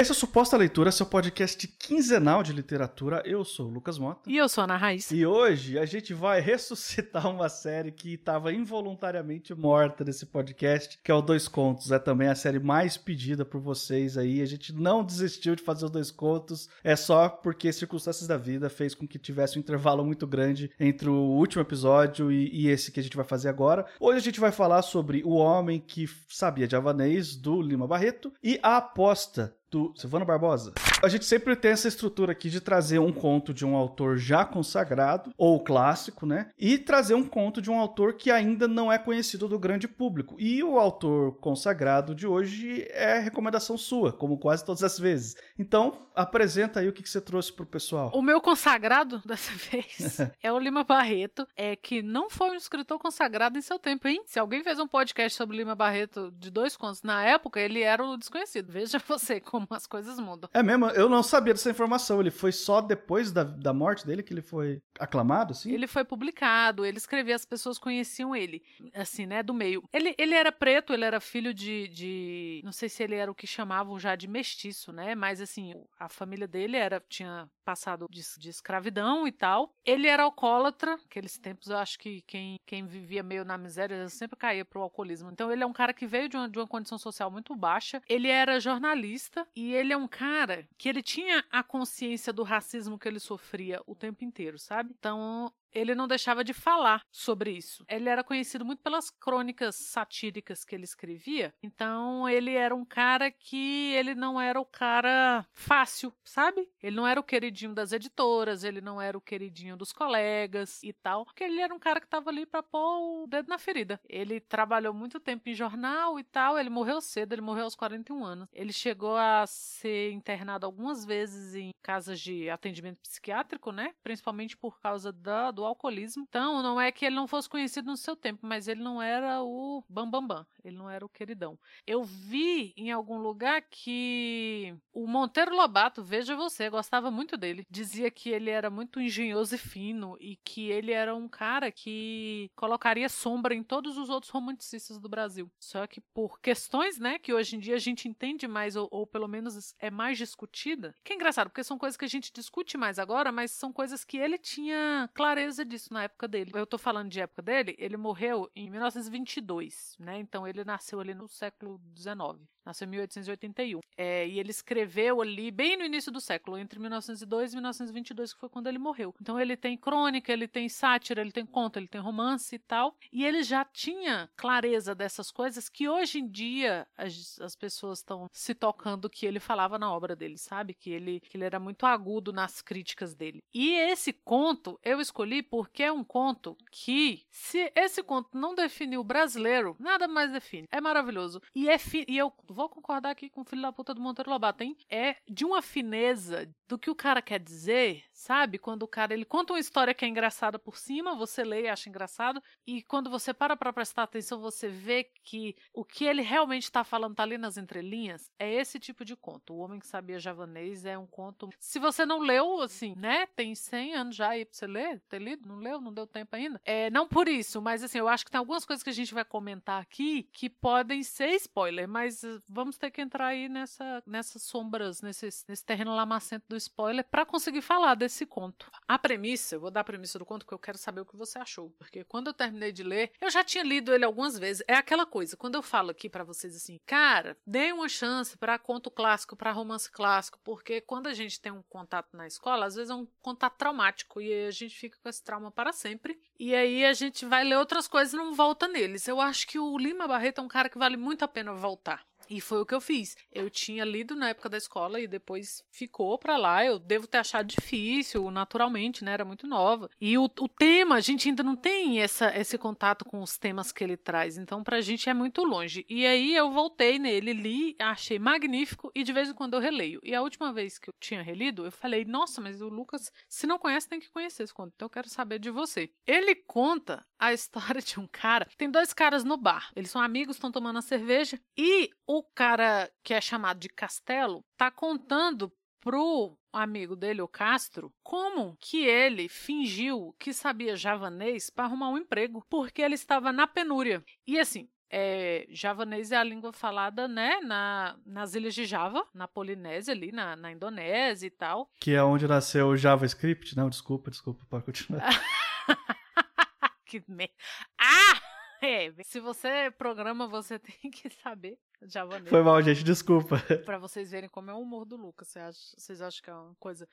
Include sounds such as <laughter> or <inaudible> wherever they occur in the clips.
Esse é o Suposta Leitura, seu podcast quinzenal de literatura. Eu sou o Lucas Mota. E eu sou a Ana Raiz. E hoje a gente vai ressuscitar uma série que estava involuntariamente morta nesse podcast, que é o Dois Contos. É também a série mais pedida por vocês aí. A gente não desistiu de fazer os Dois Contos, é só porque circunstâncias da vida fez com que tivesse um intervalo muito grande entre o último episódio e, e esse que a gente vai fazer agora. Hoje a gente vai falar sobre O Homem que Sabia de Avanês, do Lima Barreto, e A Aposta, do Silvano Barbosa. A gente sempre tem essa estrutura aqui de trazer um conto de um autor já consagrado, ou clássico, né? E trazer um conto de um autor que ainda não é conhecido do grande público. E o autor consagrado de hoje é recomendação sua, como quase todas as vezes. Então, apresenta aí o que, você trouxe pro pessoal. O meu consagrado dessa <laughs> vez é o Lima Barreto, é que não foi um escritor consagrado em seu tempo, hein? Se alguém fez um podcast sobre Lima Barreto de dois contos na época, ele era o desconhecido. Veja você como <laughs> as coisas mudam. É mesmo? Eu não sabia dessa informação. Ele foi só depois da, da morte dele que ele foi aclamado, assim? Ele foi publicado, ele escrevia, as pessoas conheciam ele, assim, né, do meio. Ele, ele era preto, ele era filho de, de. Não sei se ele era o que chamavam já de mestiço, né? Mas, assim, a família dele era tinha passado de, de escravidão e tal. Ele era alcoólatra, aqueles tempos eu acho que quem, quem vivia meio na miséria sempre caía pro alcoolismo. Então, ele é um cara que veio de uma, de uma condição social muito baixa. Ele era jornalista e ele é um cara que ele tinha a consciência do racismo que ele sofria o tempo inteiro, sabe? Então, ele não deixava de falar sobre isso. Ele era conhecido muito pelas crônicas satíricas que ele escrevia. Então, ele era um cara que ele não era o cara fácil, sabe? Ele não era o queridinho das editoras, ele não era o queridinho dos colegas e tal, porque ele era um cara que estava ali para pôr o dedo na ferida. Ele trabalhou muito tempo em jornal e tal, ele morreu cedo, ele morreu aos 41 anos. Ele chegou a ser internado algumas vezes em casas de atendimento psiquiátrico, né? Principalmente por causa da, do alcoolismo. Então, não é que ele não fosse conhecido no seu tempo, mas ele não era o bambambam, bam, bam, ele não era o queridão. Eu vi em algum lugar que o Monteiro Lobato, veja você, gostava muito dele. Dizia que ele era muito engenhoso e fino e que ele era um cara que colocaria sombra em todos os outros romanticistas do Brasil. Só que por questões, né, que hoje em dia a gente entende mais ou, ou pelo menos é mais discutida, que é engraçado, porque são coisas que a gente discute mais agora, mas são coisas que ele tinha clareza clareza disso na época dele. Eu tô falando de época dele, ele morreu em 1922, né? Então ele nasceu ali no século XIX. Nasceu em 1881. É, e ele escreveu ali bem no início do século, entre 1902 e 1922, que foi quando ele morreu. Então ele tem crônica, ele tem sátira, ele tem conto, ele tem romance e tal. E ele já tinha clareza dessas coisas que hoje em dia as, as pessoas estão se tocando que ele falava na obra dele, sabe? Que ele, que ele era muito agudo nas críticas dele. E esse conto eu escolhi porque é um conto que, se esse conto não define o brasileiro, nada mais define. É maravilhoso. E, é e eu vou concordar aqui com o filho da puta do Monteiro Lobato, hein? É de uma fineza do que o cara quer dizer, sabe? Quando o cara ele conta uma história que é engraçada por cima, você lê e acha engraçado, e quando você para pra prestar atenção, você vê que o que ele realmente está falando tá ali nas entrelinhas, é esse tipo de conto. O Homem que Sabia Javanês é um conto. Se você não leu, assim, né? Tem 100 anos já aí pra você ler, ter lido, não leu, não deu tempo ainda. É, não por isso, mas assim, eu acho que tem algumas coisas que a gente vai comentar aqui que podem ser spoiler, mas vamos ter que entrar aí nessa, nessas sombras, nesse, nesse terreno lamacento do spoiler para conseguir falar desse conto. A premissa, eu vou dar a premissa do conto que eu quero saber o que você achou, porque quando eu terminei de ler, eu já tinha lido ele algumas vezes. É aquela coisa, quando eu falo aqui para vocês assim, cara, dê uma chance para conto clássico, para romance clássico, porque quando a gente tem um contato na escola, às vezes é um contato traumático e a gente fica com esse trauma para sempre. E aí a gente vai ler outras coisas e não volta neles. Eu acho que o Lima Barreto é um cara que vale muito a pena voltar. E foi o que eu fiz. Eu tinha lido na época da escola e depois ficou para lá. Eu devo ter achado difícil, naturalmente, né? Era muito nova. E o, o tema, a gente ainda não tem essa, esse contato com os temas que ele traz. Então, pra gente é muito longe. E aí eu voltei nele, li, achei magnífico e de vez em quando eu releio. E a última vez que eu tinha relido, eu falei: Nossa, mas o Lucas, se não conhece, tem que conhecer esse conto. Então eu quero saber de você. Ele conta a <laughs> história de um cara. Tem dois caras no bar. Eles são amigos, estão tomando a cerveja. E o cara que é chamado de Castelo tá contando pro amigo dele, o Castro, como que ele fingiu que sabia javanês para arrumar um emprego, porque ele estava na penúria. E assim, é, javanês é a língua falada, né, na, nas ilhas de Java, na Polinésia ali, na, na Indonésia e tal. Que é onde nasceu o JavaScript? Não, desculpa, desculpa, pode continuar. <laughs> que merda. Ah! É, se você programa, você <laughs> tem que saber javanês. Foi mal, gente, desculpa. <laughs> Pra vocês verem como é o humor do Lucas. Vocês acham, vocês acham que é uma coisa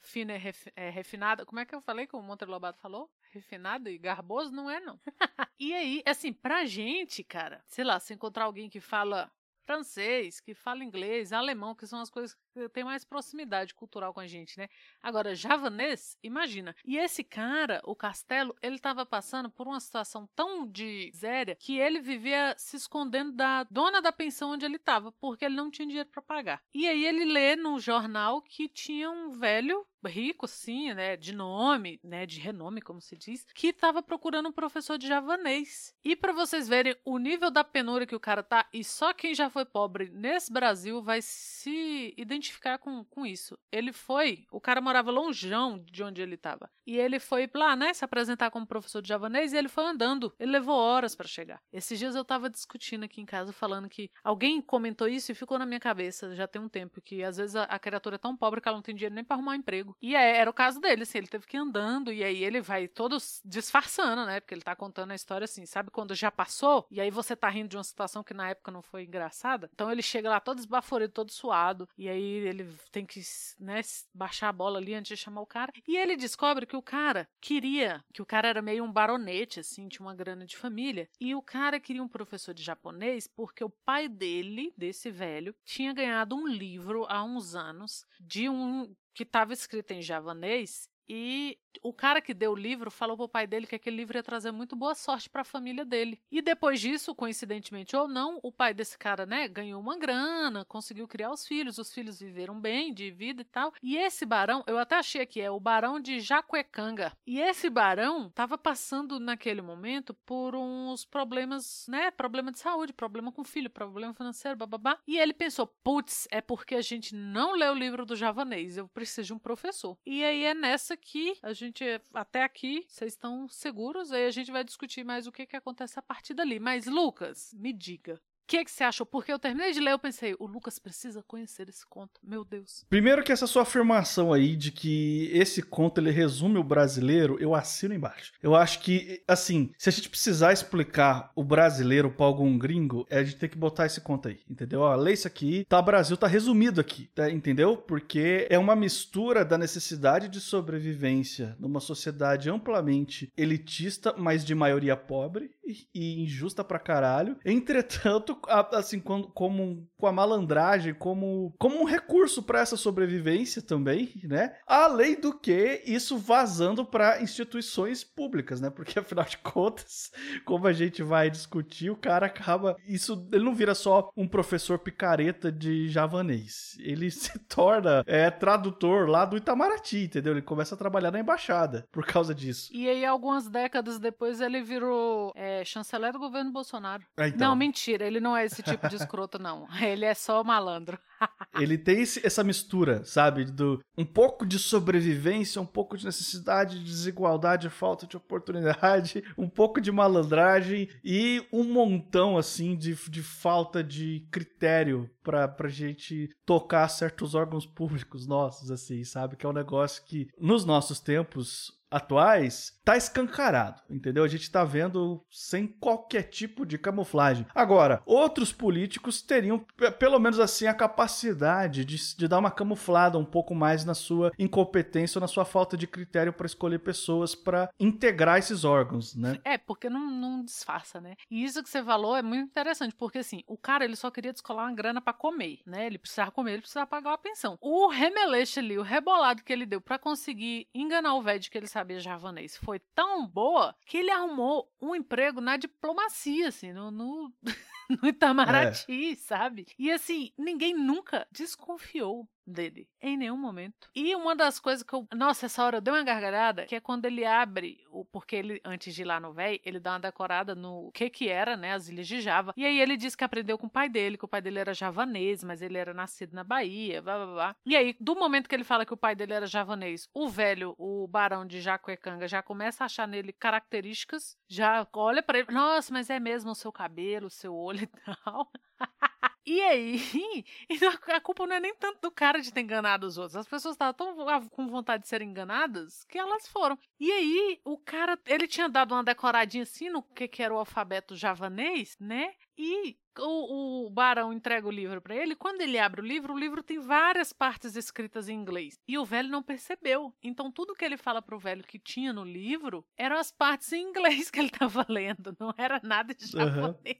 fina e ref, é, refinada? Como é que eu falei que o Monteiro Lobato falou? Refinado e garboso? Não é, não. <laughs> e aí, assim, pra gente, cara, sei lá, se encontrar alguém que fala francês, que fala inglês, alemão, que são as coisas que têm mais proximidade cultural com a gente, né? Agora, javanês, imagina. E esse cara, o Castelo, ele estava passando por uma situação tão de zéria que ele vivia se escondendo da dona da pensão onde ele estava, porque ele não tinha dinheiro para pagar. E aí ele lê no jornal que tinha um velho rico, sim, né, de nome, né, de renome, como se diz, que estava procurando um professor de javanês. E para vocês verem o nível da penúria que o cara tá, e só quem já foi pobre nesse Brasil vai se identificar com, com isso. Ele foi, o cara morava longeão de onde ele estava. E ele foi lá, né, se apresentar como professor de javanês e ele foi andando. Ele levou horas para chegar. Esses dias eu tava discutindo aqui em casa falando que alguém comentou isso e ficou na minha cabeça já tem um tempo que às vezes a, a criatura é tão pobre que ela não tem dinheiro nem para arrumar um emprego. E é, era o caso dele, assim, ele teve que ir andando e aí ele vai todo disfarçando, né? Porque ele tá contando a história assim, sabe quando já passou e aí você tá rindo de uma situação que na época não foi engraçada? Então ele chega lá todo esbaforido, todo suado e aí ele tem que, né, baixar a bola ali antes de chamar o cara. E ele descobre que o cara queria, que o cara era meio um baronete, assim, tinha uma grana de família, e o cara queria um professor de japonês porque o pai dele, desse velho, tinha ganhado um livro há uns anos de um que estava escrito em javanês e o cara que deu o livro falou pro pai dele que aquele livro ia trazer muito boa sorte para a família dele. E depois disso, coincidentemente ou não, o pai desse cara, né, ganhou uma grana, conseguiu criar os filhos, os filhos viveram bem, de vida e tal. E esse barão, eu até achei aqui, é o barão de Jacuecanga. E esse barão tava passando naquele momento por uns problemas, né, problema de saúde, problema com filho, problema financeiro, bababá. E ele pensou, putz, é porque a gente não lê o livro do javanês, eu preciso de um professor. E aí é nessa que a gente até aqui, vocês estão seguros? Aí a gente vai discutir mais o que, que acontece a partir dali. Mas, Lucas, me diga, que, que você achou? Porque eu terminei de ler, eu pensei, o Lucas precisa conhecer esse conto. Meu Deus. Primeiro que essa sua afirmação aí de que esse conto ele resume o brasileiro, eu assino embaixo. Eu acho que, assim, se a gente precisar explicar o brasileiro para algum gringo, a gente tem que botar esse conto aí, entendeu? Ó, lê isso aqui, tá, Brasil tá resumido aqui, tá, entendeu? Porque é uma mistura da necessidade de sobrevivência numa sociedade amplamente elitista, mas de maioria pobre e, e injusta pra caralho. Entretanto, assim, como, como com a malandragem, como, como um recurso para essa sobrevivência também, né? Além do que isso vazando para instituições públicas, né? Porque <laughs> afinal de contas, como a gente vai discutir, o cara acaba isso, ele não vira só um professor picareta de javanês. Ele <laughs> se torna é, tradutor lá do Itamaraty, entendeu? Ele começa a trabalhar na embaixada por causa disso. E aí algumas décadas depois ele virou é, chanceler do governo Bolsonaro. É, então. Não, mentira, ele não é esse tipo de escroto, não. <laughs> Ele é só malandro. <laughs> ele tem esse, essa mistura, sabe? Do um pouco de sobrevivência, um pouco de necessidade, de desigualdade, falta de oportunidade, <laughs> um pouco de malandragem e um montão, assim, de, de falta de critério pra, pra gente tocar certos órgãos públicos nossos, assim, sabe? Que é um negócio que, nos nossos tempos, atuais, tá escancarado, entendeu? A gente tá vendo sem qualquer tipo de camuflagem. Agora, outros políticos teriam, pelo menos assim, a capacidade de, de dar uma camuflada um pouco mais na sua incompetência ou na sua falta de critério para escolher pessoas para integrar esses órgãos, né? É, porque não, não disfarça, né? E isso que você falou é muito interessante, porque assim, o cara ele só queria descolar uma grana para comer, né? Ele precisava comer, ele precisava pagar uma pensão. O remeleixo ali, o rebolado que ele deu para conseguir enganar o velho que ele sabia javanês foi tão boa que ele arrumou um emprego na diplomacia, assim, no, no... <laughs> no Itamaraty, é. sabe? E assim, ninguém nunca desconfiou dele em nenhum momento. E uma das coisas que eu. Nossa, essa hora eu dei uma gargalhada, que é quando ele abre, o porque ele, antes de ir lá no véi, ele dá uma decorada no que que era, né? As ilhas de Java. E aí ele diz que aprendeu com o pai dele, que o pai dele era javanês, mas ele era nascido na Bahia, blá blá blá. E aí, do momento que ele fala que o pai dele era javanês, o velho, o barão de Jacuecanga, já começa a achar nele características, já olha para ele, nossa, mas é mesmo o seu cabelo, o seu olho e tal. <laughs> E aí, <laughs> a culpa não é nem tanto do cara de ter enganado os outros. As pessoas estavam tão com vontade de serem enganadas que elas foram. E aí, o cara, ele tinha dado uma decoradinha assim no que, que era o alfabeto javanês, né? E o, o barão entrega o livro para ele. Quando ele abre o livro, o livro tem várias partes escritas em inglês. E o velho não percebeu. Então, tudo que ele fala pro velho que tinha no livro eram as partes em inglês que ele estava <laughs> lendo. Não era nada de japonês.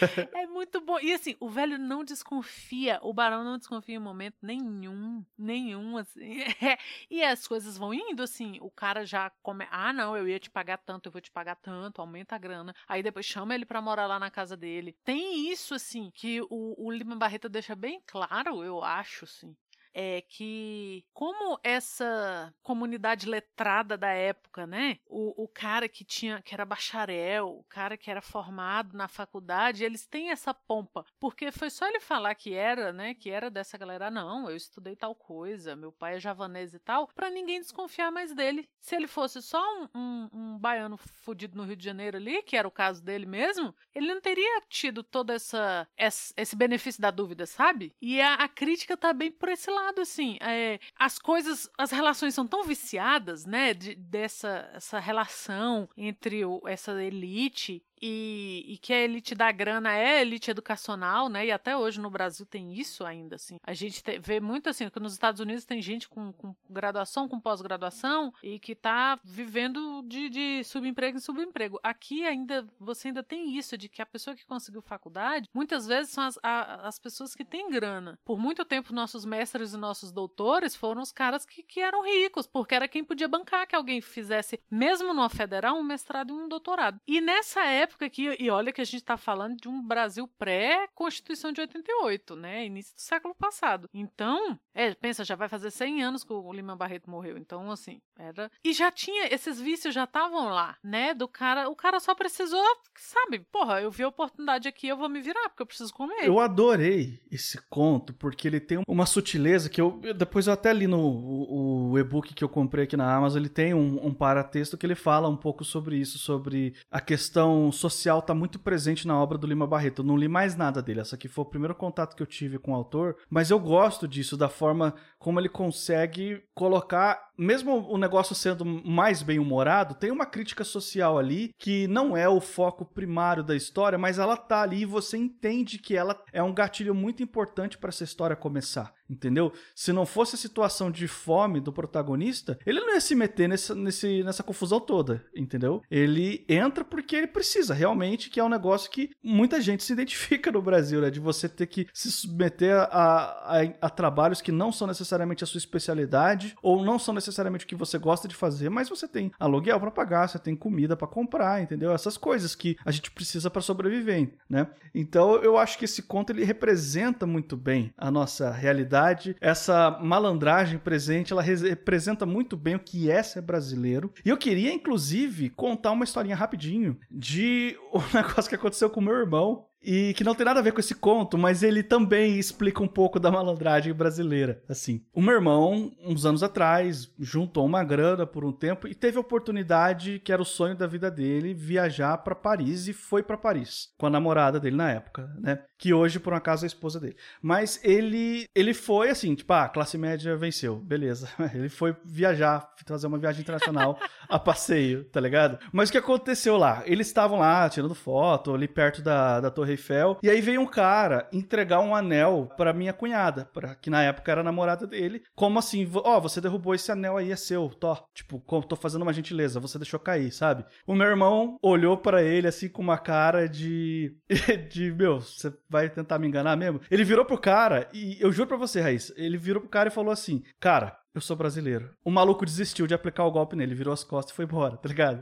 Uhum. é muito bom. E assim, o velho não desconfia. O barão não desconfia em momento nenhum. Nenhum, assim. <laughs> É. E as coisas vão indo, assim. O cara já come. Ah, não, eu ia te pagar tanto, eu vou te pagar tanto, aumenta a grana. Aí depois chama ele para morar lá na casa dele. Tem isso, assim, que o, o Lima Barreto deixa bem claro, eu acho, assim, é que como essa comunidade letrada da época, né? O, o cara que tinha que era bacharel, o cara que era formado na faculdade, eles têm essa pompa, porque foi só ele falar que era, né? Que era dessa galera, não, eu estudei tal coisa, meu pai é javanês e tal, para ninguém desconfiar mais dele. Se ele fosse só um, um, um baiano fudido no Rio de Janeiro ali, que era o caso dele mesmo, ele não teria tido todo essa, esse benefício da dúvida, sabe? E a, a crítica tá bem por esse lado lado, assim, é, as coisas, as relações são tão viciadas, né, de, dessa essa relação entre o, essa elite e, e, que a elite da grana é a elite educacional, né? E até hoje no Brasil tem isso ainda, assim. A gente te, vê muito assim, que nos Estados Unidos tem gente com, com graduação, com pós-graduação e que tá vivendo de, de subemprego em subemprego. Aqui ainda, você ainda tem isso, de que a pessoa que conseguiu faculdade, muitas vezes são as, a, as pessoas que têm grana. Por muito tempo, nossos mestres e nossos doutores foram os caras que, que eram ricos, porque era quem podia bancar que alguém fizesse, mesmo numa federal, um mestrado e um doutorado. E nessa época, época e olha que a gente está falando de um Brasil pré-Constituição de 88, né? Início do século passado. Então, é, pensa, já vai fazer 100 anos que o Lima Barreto morreu. Então, assim, era. E já tinha, esses vícios já estavam lá, né? Do cara, o cara só precisou, sabe? Porra, eu vi a oportunidade aqui, eu vou me virar, porque eu preciso comer. Eu adorei esse conto, porque ele tem uma sutileza que eu. Depois eu até li no o, o e-book que eu comprei aqui na Amazon, ele tem um, um paratexto que ele fala um pouco sobre isso, sobre a questão social está muito presente na obra do Lima Barreto. Eu não li mais nada dele. Essa aqui foi o primeiro contato que eu tive com o autor, mas eu gosto disso, da forma como ele consegue colocar, mesmo o negócio sendo mais bem humorado, tem uma crítica social ali que não é o foco primário da história, mas ela tá ali e você entende que ela é um gatilho muito importante para essa história começar entendeu? Se não fosse a situação de fome do protagonista, ele não ia se meter nessa, nesse, nessa confusão toda, entendeu? Ele entra porque ele precisa, realmente, que é um negócio que muita gente se <laughs> identifica no Brasil, né? De você ter que se submeter a, a, a trabalhos que não são necessariamente a sua especialidade ou não são necessariamente o que você gosta de fazer, mas você tem aluguel para pagar, você tem comida para comprar, entendeu? Essas coisas que a gente precisa para sobreviver, né? Então eu acho que esse conto ele representa muito bem a nossa realidade essa malandragem presente, ela representa muito bem o que é ser brasileiro. E eu queria, inclusive, contar uma historinha rapidinho de <laughs> um negócio que aconteceu com meu irmão e que não tem nada a ver com esse conto, mas ele também explica um pouco da malandragem brasileira. Assim, o meu irmão, uns anos atrás, juntou uma grana por um tempo e teve a oportunidade, que era o sonho da vida dele, viajar para Paris e foi para Paris com a namorada dele na época, né? Que hoje por um acaso é a esposa dele. Mas ele ele foi assim, tipo, ah, classe média venceu, beleza. <laughs> Ele foi viajar, fazer uma viagem internacional a passeio, tá ligado? Mas o que aconteceu lá? Eles estavam lá tirando foto ali perto da, da Torre Eiffel. E aí veio um cara entregar um anel para minha cunhada, pra, que na época era namorada dele. Como assim? Ó, oh, você derrubou esse anel aí, é seu, tô. Tipo, tô fazendo uma gentileza, você deixou cair, sabe? O meu irmão olhou para ele assim com uma cara de. <laughs> de, meu, você vai tentar me enganar mesmo? Ele virou pro cara e eu juro pra você, Raiz, ele virou pro cara e falou assim: Cara, eu sou brasileiro. O maluco desistiu de aplicar o golpe nele, virou as costas e foi embora, <laughs> tá ligado?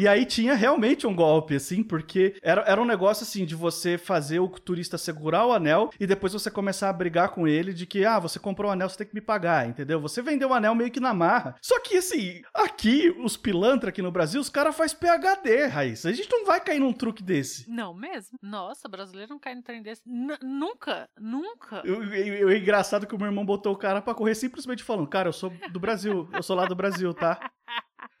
E aí tinha realmente um golpe, assim, porque era, era um negócio assim de você fazer o turista segurar o anel e depois você começar a brigar com ele de que, ah, você comprou o anel, você tem que me pagar, entendeu? Você vendeu o anel meio que na marra. Só que, assim, aqui, os pilantra aqui no Brasil, os caras fazem PHD, Raíssa. A gente não vai cair num truque desse. Não mesmo? Nossa, brasileiro não cai num trem desse. N nunca, nunca. O engraçado que o meu irmão botou o cara pra correr simplesmente falando, cara, eu sou do Brasil, eu sou lá do Brasil, tá?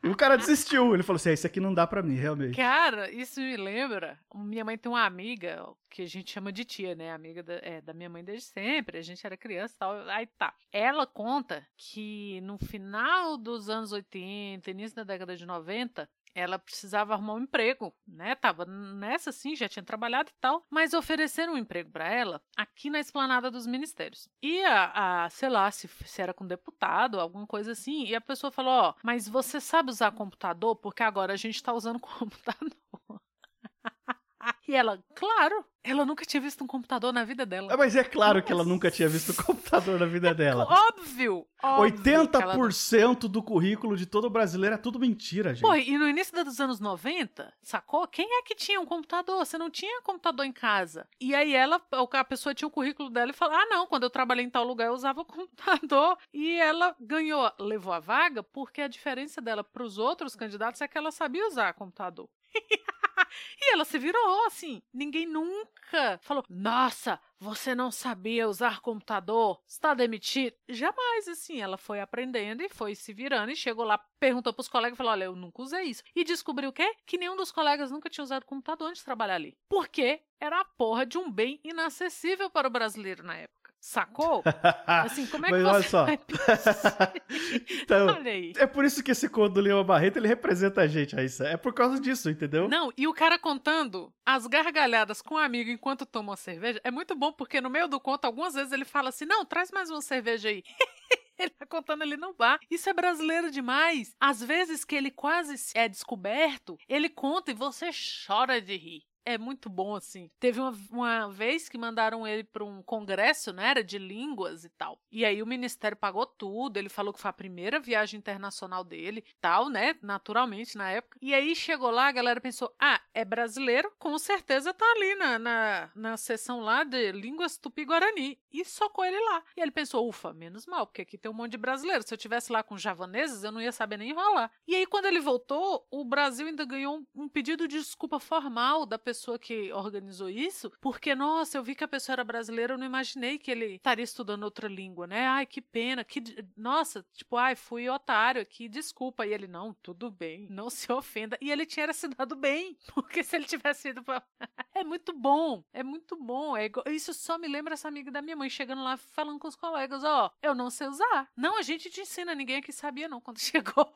E o cara desistiu. Ele falou assim: é, isso aqui não dá pra mim, realmente. Cara, isso me lembra. Minha mãe tem uma amiga que a gente chama de tia, né? Amiga da, é, da minha mãe desde sempre. A gente era criança e tal. Aí tá. Ela conta que no final dos anos 80, início da década de 90, ela precisava arrumar um emprego, né? Tava nessa sim, já tinha trabalhado e tal, mas ofereceram um emprego para ela aqui na esplanada dos ministérios. E a, a sei lá, se, se, era com deputado, alguma coisa assim, e a pessoa falou: Ó, oh, mas você sabe usar computador? Porque agora a gente tá usando <laughs> computador. E ela, claro, ela nunca tinha visto um computador na vida dela. É, mas é claro que ela nunca tinha visto um computador na vida dela. óbvio! óbvio 80% ela... do currículo de todo brasileiro é tudo mentira, gente. Pô, e no início dos anos 90, sacou? Quem é que tinha um computador? Você não tinha computador em casa. E aí ela, a pessoa tinha o currículo dela e falou: ah, não, quando eu trabalhei em tal lugar eu usava o <laughs> computador. E ela ganhou, levou a vaga, porque a diferença dela para os outros candidatos é que ela sabia usar computador. <laughs> e ela se virou assim. Ninguém nunca falou: Nossa, você não sabia usar computador? Está demitido? Jamais, assim. Ela foi aprendendo e foi se virando e chegou lá, perguntou para os colegas falou: Olha, eu nunca usei isso. E descobriu o quê? Que nenhum dos colegas nunca tinha usado computador antes de trabalhar ali. Porque era a porra de um bem inacessível para o brasileiro na época. Sacou? Assim, como é Mas que olha você só. <laughs> então, olha aí. É por isso que esse conto do Leão Barreto ele representa a gente, Raíssa. É por causa disso, entendeu? Não, e o cara contando as gargalhadas com um amigo enquanto toma uma cerveja é muito bom, porque no meio do conto, algumas vezes ele fala assim: não, traz mais uma cerveja aí. <laughs> Ele tá contando ali no bar. Isso é brasileiro demais. Às vezes que ele quase é descoberto, ele conta e você chora de rir é muito bom, assim. Teve uma, uma vez que mandaram ele para um congresso, né? Era de línguas e tal. E aí o ministério pagou tudo. Ele falou que foi a primeira viagem internacional dele, tal, né? Naturalmente, na época. E aí chegou lá, a galera pensou: ah, é brasileiro? Com certeza tá ali na, na, na sessão lá de línguas tupi-guarani. E socou ele lá. E ele pensou: ufa, menos mal, porque aqui tem um monte de brasileiro. Se eu tivesse lá com javaneses, eu não ia saber nem enrolar. E aí, quando ele voltou, o Brasil ainda ganhou um, um pedido de desculpa formal da pessoa pessoa que organizou isso, porque, nossa, eu vi que a pessoa era brasileira, eu não imaginei que ele estaria estudando outra língua, né? Ai, que pena, que. Nossa, tipo, ai, fui otário aqui, desculpa. E ele, não, tudo bem, <laughs> não se ofenda. E ele tinha se dado bem, <laughs> porque se ele tivesse ido pra. <laughs> é muito bom, é muito bom. É igual... Isso só me lembra essa amiga da minha mãe chegando lá falando com os colegas: ó, oh, eu não sei usar. Não, a gente te ensina, ninguém aqui sabia, não, quando chegou.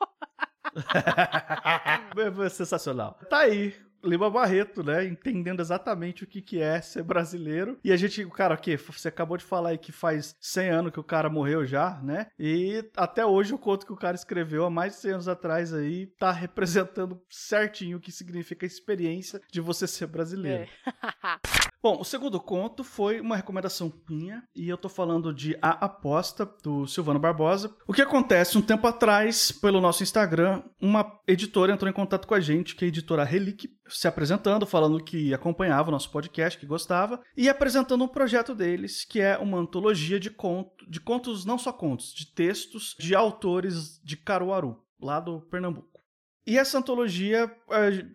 Sensacional. Tá aí Lima Barreto, né? Entendendo exatamente o que, que é ser brasileiro. E a gente, cara, o que? Você acabou de falar aí que faz 100 anos que o cara morreu já, né? E até hoje o conto que o cara escreveu há mais de 100 anos atrás aí tá representando certinho o que significa a experiência de você ser brasileiro. É. <laughs> Bom, o segundo conto foi uma recomendação minha e eu tô falando de A Aposta, do Silvano Barbosa. O que acontece? Um tempo atrás, pelo nosso Instagram, uma editora entrou em contato com a gente, que é a editora Relic, se apresentando, falando que acompanhava o nosso podcast, que gostava, e apresentando um projeto deles, que é uma antologia de, conto, de contos, não só contos, de textos de autores de Caruaru, lá do Pernambuco. E essa antologia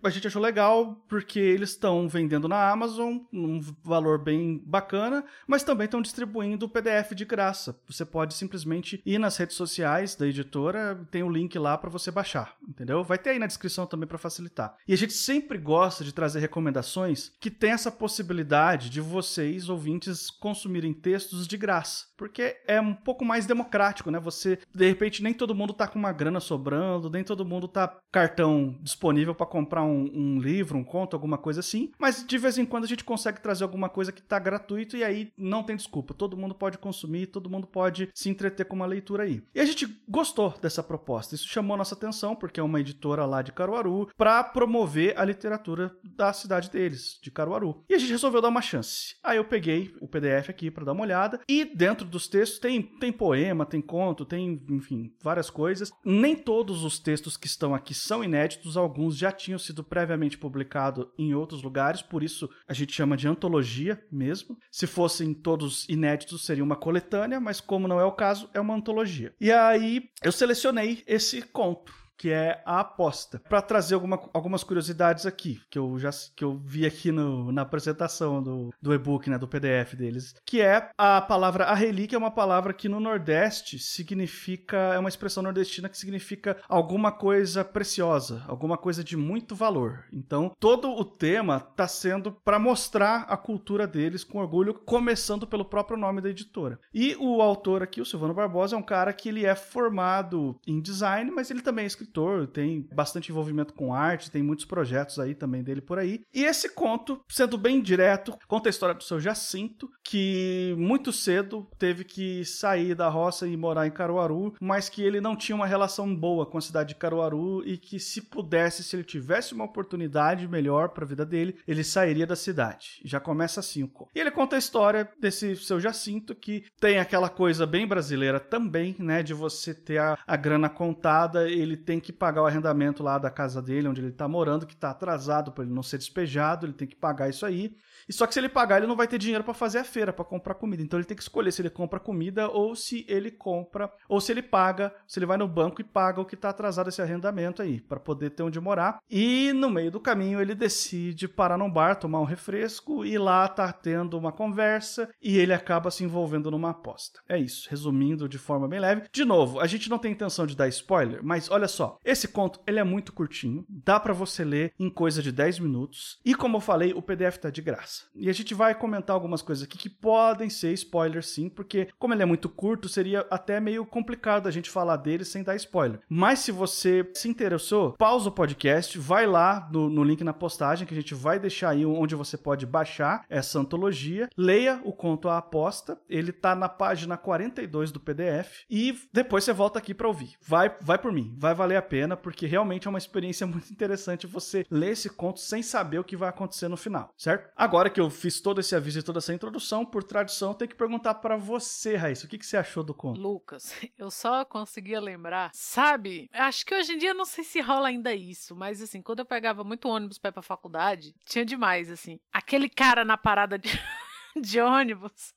a gente achou legal porque eles estão vendendo na Amazon um valor bem bacana, mas também estão distribuindo o PDF de graça. Você pode simplesmente ir nas redes sociais da editora, tem o um link lá para você baixar, entendeu? Vai ter aí na descrição também para facilitar. E a gente sempre gosta de trazer recomendações que tem essa possibilidade de vocês ouvintes consumirem textos de graça, porque é um pouco mais democrático, né? Você de repente nem todo mundo tá com uma grana sobrando, nem todo mundo tá cartão disponível para comprar um, um, livro, um conto, alguma coisa assim. Mas de vez em quando a gente consegue trazer alguma coisa que está gratuito e aí não tem desculpa. Todo mundo pode consumir, todo mundo pode se entreter com uma leitura aí. E a gente gostou dessa proposta. Isso chamou a nossa atenção porque é uma editora lá de Caruaru para promover a literatura da cidade deles, de Caruaru. E a gente resolveu dar uma chance. Aí eu peguei o PDF aqui para dar uma olhada e dentro dos textos tem tem poema, tem conto, tem, enfim, várias coisas. Nem todos os textos que estão aqui são inéditos, alguns já tinham sido previamente publicados em outros lugares, por isso a gente chama de antologia mesmo. Se fossem todos inéditos, seria uma coletânea, mas como não é o caso, é uma antologia. E aí eu selecionei esse conto que é a aposta. Para trazer alguma, algumas curiosidades aqui, que eu já que eu vi aqui no, na apresentação do, do e-book, né, do PDF deles, que é a palavra a relíquia é uma palavra que no Nordeste significa é uma expressão nordestina que significa alguma coisa preciosa, alguma coisa de muito valor. Então, todo o tema está sendo para mostrar a cultura deles com orgulho, começando pelo próprio nome da editora. E o autor aqui, o Silvano Barbosa, é um cara que ele é formado em design, mas ele também é escritor, tem bastante envolvimento com arte, tem muitos projetos aí também dele por aí. E esse conto, sendo bem direto, conta a história do seu Jacinto, que muito cedo teve que sair da roça e morar em Caruaru, mas que ele não tinha uma relação boa com a cidade de Caruaru e que se pudesse, se ele tivesse uma oportunidade melhor para a vida dele, ele sairia da cidade. Já começa assim o conto. E ele conta a história desse seu Jacinto que tem aquela coisa bem brasileira também, né, de você ter a, a grana contada, ele tem tem que pagar o arrendamento lá da casa dele, onde ele está morando, que está atrasado para ele não ser despejado, ele tem que pagar isso aí. E só que se ele pagar, ele não vai ter dinheiro para fazer a feira, para comprar comida. Então ele tem que escolher se ele compra comida ou se ele compra, ou se ele paga, se ele vai no banco e paga o que está atrasado esse arrendamento aí, para poder ter onde morar. E no meio do caminho ele decide parar num bar, tomar um refresco e lá tá tendo uma conversa e ele acaba se envolvendo numa aposta. É isso, resumindo de forma bem leve. De novo, a gente não tem intenção de dar spoiler, mas olha só, esse conto ele é muito curtinho, dá para você ler em coisa de 10 minutos e como eu falei, o PDF tá de graça. E a gente vai comentar algumas coisas aqui que podem ser spoilers sim, porque como ele é muito curto, seria até meio complicado a gente falar dele sem dar spoiler. Mas se você se interessou, pausa o podcast, vai lá no, no link na postagem que a gente vai deixar aí onde você pode baixar essa antologia, leia o conto A Aposta, ele tá na página 42 do PDF e depois você volta aqui para ouvir. Vai, vai por mim, vai valer a pena porque realmente é uma experiência <laughs> muito interessante você ler esse conto sem saber o que vai acontecer no final, certo? Agora que eu fiz todo esse aviso e toda essa introdução, por tradição, eu tenho que perguntar para você, Raíssa, o que, que você achou do conto? Lucas, <laughs> eu só conseguia lembrar, sabe? Acho que hoje em dia não sei se rola ainda isso, mas assim, quando eu pegava muito ônibus para ir pra faculdade, tinha demais, assim. Aquele cara na parada de. <laughs> de ônibus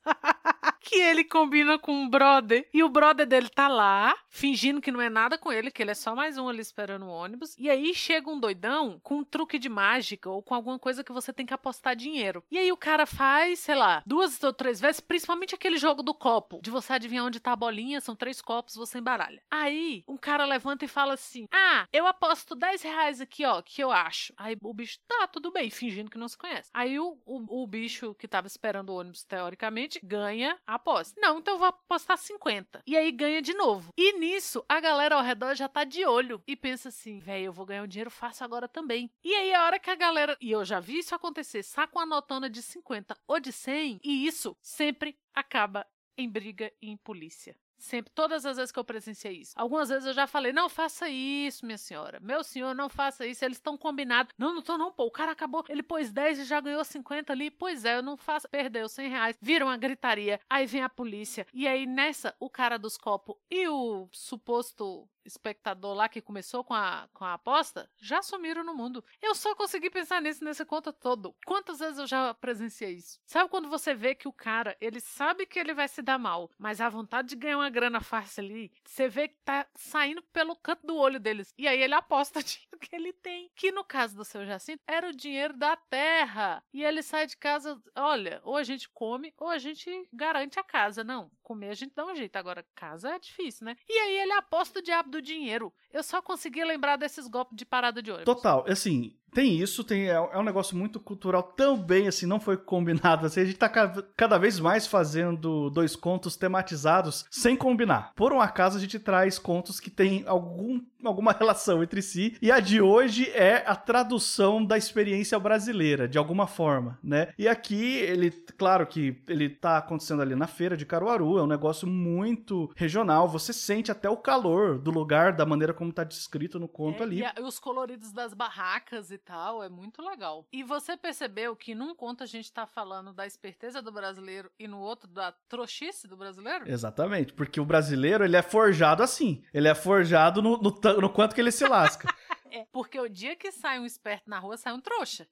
que ele combina com um brother e o brother dele tá lá, fingindo que não é nada com ele, que ele é só mais um ali esperando o ônibus. E aí chega um doidão com um truque de mágica ou com alguma coisa que você tem que apostar dinheiro. E aí o cara faz, sei lá, duas ou três vezes, principalmente aquele jogo do copo, de você adivinhar onde tá a bolinha, são três copos, você embaralha. Aí um cara levanta e fala assim: Ah, eu aposto 10 reais aqui, ó, que eu acho. Aí o bicho, tá, tudo bem, fingindo que não se conhece. Aí o, o, o bicho que tava esperando o ônibus, teoricamente, ganha a aposta. Não, então eu vou apostar 50. E aí ganha de novo. E nisso, a galera ao redor já tá de olho e pensa assim, velho, eu vou ganhar um dinheiro fácil agora também. E aí a hora que a galera, e eu já vi isso acontecer, saca uma notona de 50 ou de 100, e isso sempre acaba em briga e em polícia. Sempre, todas as vezes que eu presenciei isso. Algumas vezes eu já falei, não faça isso, minha senhora. Meu senhor, não faça isso. Eles estão combinados. Não, não tô não, pô. O cara acabou, ele pôs 10 e já ganhou 50 ali. Pois é, eu não faço. Perdeu 100 reais. Viram uma gritaria. Aí vem a polícia. E aí nessa, o cara dos copos e o suposto espectador lá que começou com a, com a aposta já sumiram no mundo. Eu só consegui pensar nisso nesse conto todo. Quantas vezes eu já presenciei isso? Sabe quando você vê que o cara, ele sabe que ele vai se dar mal, mas a vontade de ganhar uma grana fácil ali, você vê que tá saindo pelo canto do olho deles. E aí ele aposta <laughs> o dinheiro que ele tem. Que no caso do seu Jacinto, era o dinheiro da terra. E ele sai de casa, olha, ou a gente come, ou a gente garante a casa. Não, comer a gente dá um jeito. Agora, casa é difícil, né? E aí ele aposta o diabo do dinheiro. Eu só consegui lembrar desses golpes de parada de ônibus. Total, assim, tem isso, tem, é, é, um negócio muito cultural também, assim, não foi combinado. Assim, a gente tá cada, vez mais fazendo dois contos tematizados sem combinar. Por um acaso, a gente traz contos que têm algum, alguma relação entre si. E a de hoje é a tradução da experiência brasileira, de alguma forma, né? E aqui, ele, claro que ele tá acontecendo ali na feira de Caruaru, é um negócio muito regional. Você sente até o calor do lugar, da maneira como tá descrito no conto é, ali. E, os coloridos das barracas e tal, é muito legal. E você percebeu que num conto a gente tá falando da esperteza do brasileiro e no outro da trouxice do brasileiro? Exatamente, porque o brasileiro ele é forjado assim. Ele é forjado no, no, no quanto que ele se lasca. <laughs> É, porque o dia que sai um esperto na rua, sai um trouxa.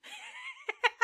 <laughs>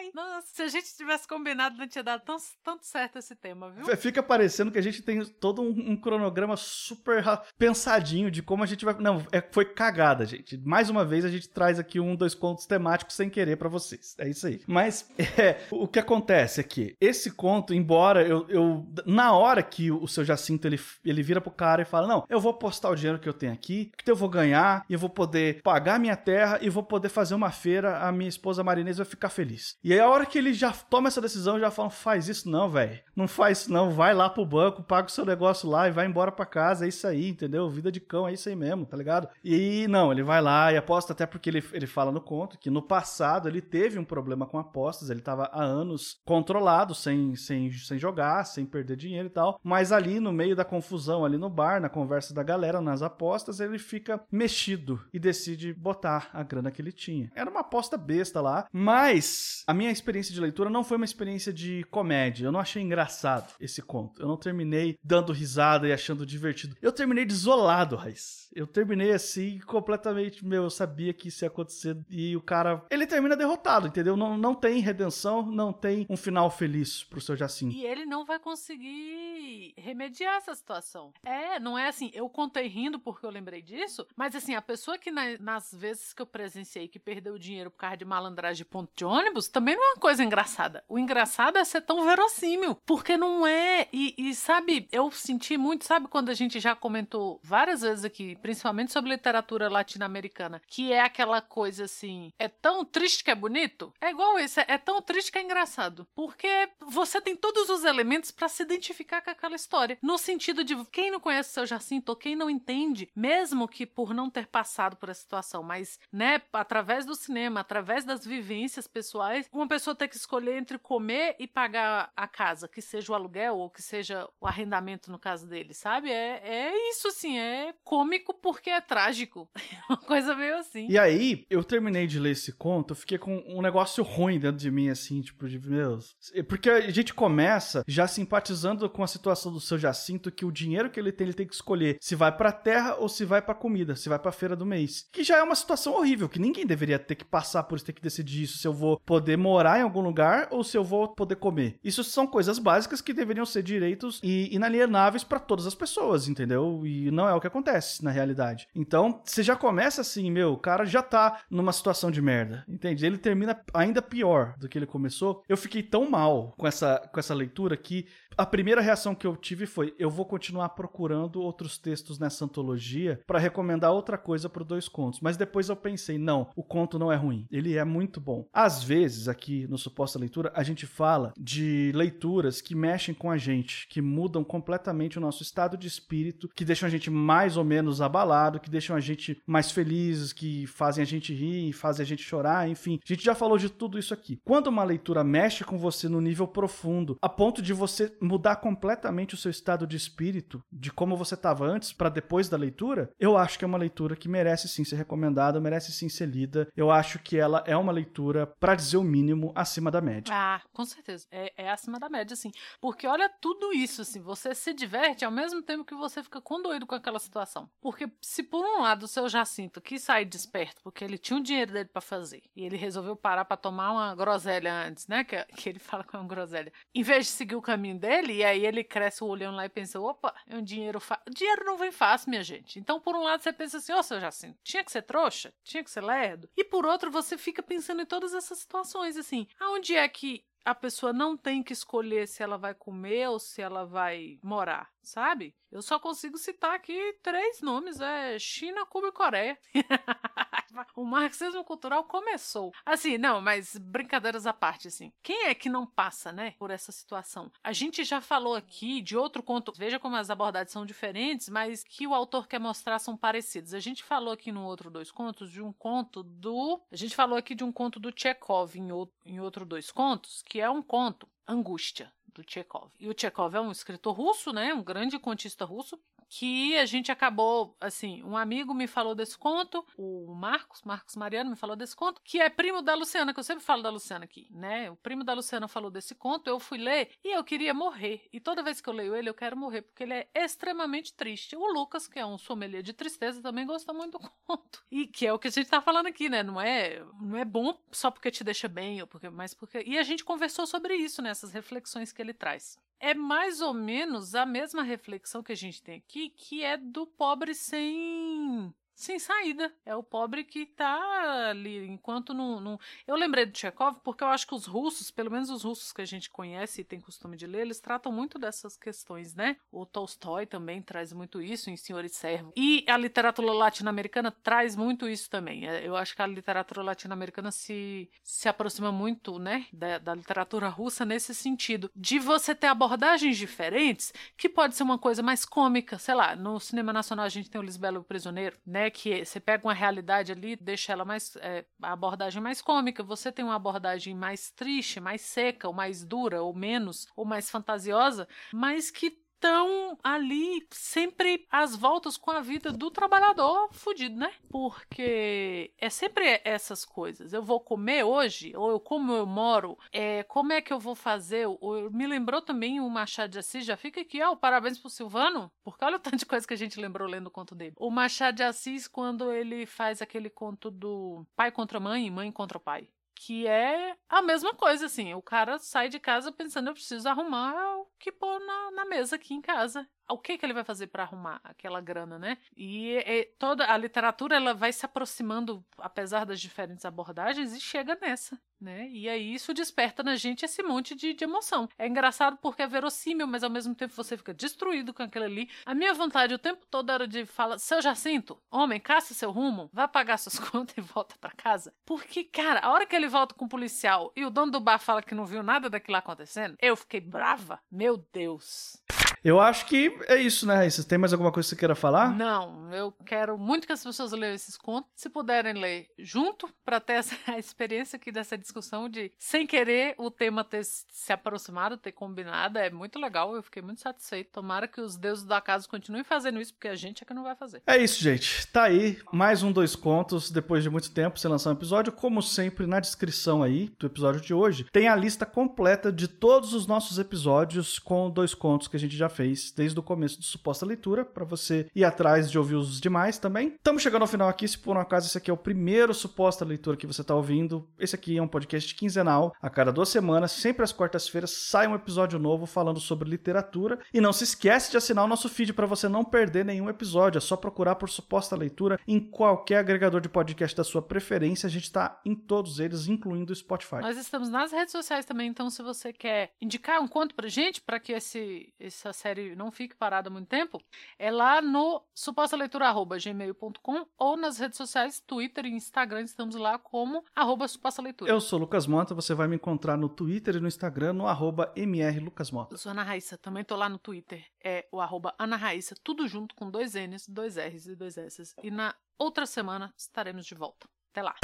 Ai, nossa, se a gente tivesse combinado, não tinha dado tão, tanto certo esse tema, viu? Fica parecendo que a gente tem todo um, um cronograma super pensadinho de como a gente vai. Não, é, foi cagada, gente. Mais uma vez a gente traz aqui um, dois contos temáticos sem querer para vocês. É isso aí. Mas <laughs> é, o que acontece é que esse conto, embora eu, eu. Na hora que o seu Jacinto ele, ele vira pro cara e fala: Não, eu vou postar o dinheiro que eu tenho aqui, que eu vou ganhar, e eu vou poder pagar minha terra e vou poder fazer uma feira, a minha esposa Marinês vai ficar feliz. E aí a hora que ele já toma essa decisão, já fala, faz isso não, velho. Não faz isso não, vai lá pro banco, paga o seu negócio lá e vai embora pra casa, é isso aí, entendeu? Vida de cão, é isso aí mesmo, tá ligado? E não, ele vai lá e aposta até porque ele, ele fala no conto que no passado ele teve um problema com apostas, ele tava há anos controlado, sem, sem, sem jogar, sem perder dinheiro e tal, mas ali no meio da confusão, ali no bar, na conversa da galera, nas apostas, ele fica mexido e decide botar a grana que ele tinha. Era uma aposta besta lá, mas a minha experiência de leitura não foi uma experiência de comédia. Eu não achei engraçado esse conto. Eu não terminei dando risada e achando divertido. Eu terminei desolado, Raiz. Eu terminei assim, completamente. Meu, eu sabia que isso ia acontecer. E o cara. Ele termina derrotado, entendeu? Não, não tem redenção, não tem um final feliz pro seu Jacinto. E ele não vai conseguir remediar essa situação. É, não é assim. Eu contei rindo porque eu lembrei disso, mas assim, a pessoa que na, nas vezes que eu presenciei que perdeu dinheiro por causa de malandragem de ponto de ônibus também não é uma coisa engraçada. O engraçado é ser tão verossímil, porque não é. E, e sabe, eu senti muito, sabe quando a gente já comentou várias vezes aqui, principalmente sobre literatura latino-americana, que é aquela coisa assim, é tão triste que é bonito? É igual isso, é, é tão triste que é engraçado. Porque você tem todos os elementos para se identificar com aquela história. No sentido de quem não conhece o seu Jacinto, quem não entende, mesmo que por não ter passado por essa situação, mas, né, através do cinema, através das vivências pessoais, uma pessoa ter que escolher entre comer e pagar a casa, que seja o aluguel ou que seja o arrendamento no caso dele, sabe? É, é isso, assim, é cômico porque é trágico. <laughs> Uma coisa meio assim. E aí, eu terminei de ler esse conto, eu fiquei com um negócio ruim dentro de mim, assim, tipo, de meus. Porque a gente começa já simpatizando com a situação do seu Jacinto, que o dinheiro que ele tem, ele tem que escolher se vai pra terra ou se vai pra comida, se vai pra feira do mês. Que já é uma situação horrível, que ninguém deveria ter que passar por isso, ter que decidir isso, se eu vou poder morar em algum lugar ou se eu vou poder comer. Isso são coisas básicas que deveriam ser direitos e inalienáveis para todas as pessoas, entendeu? E não é o que acontece na realidade. Então, você já começa assim, meu, o cara já tá numa situação de merda, entende? Ele termina ainda pior do que ele começou. Eu fiquei tão mal com essa, com essa leitura que a primeira reação que eu tive foi: eu vou continuar procurando outros textos nessa antologia para recomendar outra coisa para dois contos. Mas depois eu pensei: não, o conto não é ruim, ele é muito bom. Às vezes, aqui no Suposta Leitura, a gente fala de leituras que mexem com a gente, que mudam completamente o nosso estado de espírito, que deixam a gente mais ou menos abalado, que deixam a gente mais felizes, que fazem a gente rir, fazem a gente chorar, enfim. A gente já falou de tudo isso aqui. Quando uma leitura mexe com você no nível profundo, a ponto de você mudar completamente o seu estado de espírito, de como você estava antes para depois da leitura, eu acho que é uma leitura que merece sim ser recomendada, merece sim ser lida. Eu acho que ela é uma leitura, para dizer o mínimo, acima da média. Ah, com certeza. É, é acima da média, sim. Porque olha tudo isso, assim, você se diverte ao mesmo tempo que você fica condoído com aquela situação. Porque se por um lado o seu Jacinto quis sair desperto, porque ele tinha o dinheiro dele para fazer, e ele resolveu parar para tomar uma groselha antes, né? Que, que ele <laughs> fala com uma groselha. Em vez de seguir o caminho dele, e aí ele cresce o olhão lá e pensa: opa, é um dinheiro fácil. Dinheiro não vem fácil, minha gente. Então, por um lado, você pensa assim: ô, oh, seu Jacinto, tinha que ser trouxa? Tinha que ser lerdo? E por outro, você fica pensando em todas essas situações, assim: aonde é que a pessoa não tem que escolher se ela vai comer ou se ela vai morar, sabe? Eu só consigo citar aqui três nomes: é China, Cuba e Coreia. <laughs> o marxismo cultural começou. Assim, não, mas brincadeiras à parte, assim. Quem é que não passa, né, por essa situação? A gente já falou aqui de outro conto, veja como as abordagens são diferentes, mas que o autor quer mostrar são parecidos. A gente falou aqui no outro dois contos de um conto do. A gente falou aqui de um conto do Chekhov em outro, em outro dois contos, que é um conto, Angústia, do Chekhov. E o Chekhov é um escritor russo, né, um grande contista russo, que a gente acabou, assim, um amigo me falou desse conto, o Marcos, Marcos Mariano me falou desse conto, que é primo da Luciana, que eu sempre falo da Luciana aqui, né? O primo da Luciana falou desse conto, eu fui ler e eu queria morrer. E toda vez que eu leio ele, eu quero morrer, porque ele é extremamente triste. O Lucas, que é um sommelier de tristeza, também gosta muito do <laughs> conto. E que é o que a gente tá falando aqui, né? Não é, não é bom só porque te deixa bem, ou porque, mas porque. E a gente conversou sobre isso nessas reflexões que ele traz é mais ou menos a mesma reflexão que a gente tem aqui, que é do pobre sem sem saída. É o pobre que tá ali, enquanto não, não... Eu lembrei do Chekhov porque eu acho que os russos, pelo menos os russos que a gente conhece e tem costume de ler, eles tratam muito dessas questões, né? O Tolstói também traz muito isso em Senhor e Servo. E a literatura latino-americana traz muito isso também. É, eu acho que a literatura latino-americana se, se aproxima muito, né, da, da literatura russa nesse sentido, de você ter abordagens diferentes, que pode ser uma coisa mais cômica, sei lá, no cinema nacional a gente tem o Lisbelo Prisioneiro, né, que você pega uma realidade ali, deixa ela mais é, a abordagem mais cômica, você tem uma abordagem mais triste, mais seca, ou mais dura, ou menos, ou mais fantasiosa, mas que estão ali sempre às voltas com a vida do trabalhador fudido, né? Porque é sempre essas coisas. Eu vou comer hoje, ou eu como eu moro, é, como é que eu vou fazer? Ou, me lembrou também o Machado de Assis, já fica aqui, ó, parabéns pro Silvano, porque olha o <laughs> tanto de coisa que a gente lembrou lendo o conto dele. O Machado de Assis, quando ele faz aquele conto do pai contra mãe e mãe contra pai que é a mesma coisa, assim. O cara sai de casa pensando, eu preciso arrumar o que pôr na, na mesa aqui em casa o que, que ele vai fazer para arrumar aquela grana, né? E, e, toda a literatura ela vai se aproximando, apesar das diferentes abordagens, e chega nessa, né? E aí isso desperta na gente esse monte de, de emoção. É engraçado porque é verossímil, mas ao mesmo tempo você fica destruído com aquilo ali. A minha vontade o tempo todo era de falar: seu Jacinto, homem, caça seu rumo, vá pagar suas <laughs> contas e volta para casa. Porque, cara, a hora que ele volta com o policial e o dono do bar fala que não viu nada daquilo acontecendo, eu fiquei brava. Meu Deus. Eu acho que é isso, né, Raíssa? Tem mais alguma coisa que você queira falar? Não, eu quero muito que as pessoas leiam esses contos. Se puderem ler junto, para ter essa <laughs> experiência aqui dessa discussão de, sem querer, o tema ter se aproximado, ter combinado. É muito legal, eu fiquei muito satisfeito. Tomara que os deuses da casa continuem fazendo isso, porque a gente é que não vai fazer. É isso, gente. Tá aí, mais um Dois Contos, depois de muito tempo, sem lançar um episódio. Como sempre, na descrição aí do episódio de hoje, tem a lista completa de todos os nossos episódios com dois contos que a gente já fez desde o começo do Suposta Leitura, para você ir atrás de ouvir os demais também. Estamos chegando ao final aqui, se por um acaso esse aqui é o primeiro Suposta Leitura que você está ouvindo, esse aqui é um podcast quinzenal, a cada duas semanas, sempre às quartas-feiras, sai um episódio novo falando sobre literatura. E não se esquece de assinar o nosso feed para você não perder nenhum episódio, é só procurar por Suposta Leitura em qualquer agregador de podcast da sua preferência, a gente está em todos eles, incluindo o Spotify. Nós estamos nas redes sociais também, então se você quer indicar um conto pra gente, para que esse, essa série não fique parada há muito tempo, é lá no supostaleitura.gmail.com ou nas redes sociais, Twitter e Instagram, estamos lá como arroba supostaleitura. Eu sou Lucas Mota, você vai me encontrar no Twitter e no Instagram no arroba mrlucasmota. Eu sou Ana Raíssa, também tô lá no Twitter, é o arroba Ana Raíssa, tudo junto com dois N's, dois R's e dois S's. E na outra semana estaremos de volta. Até lá!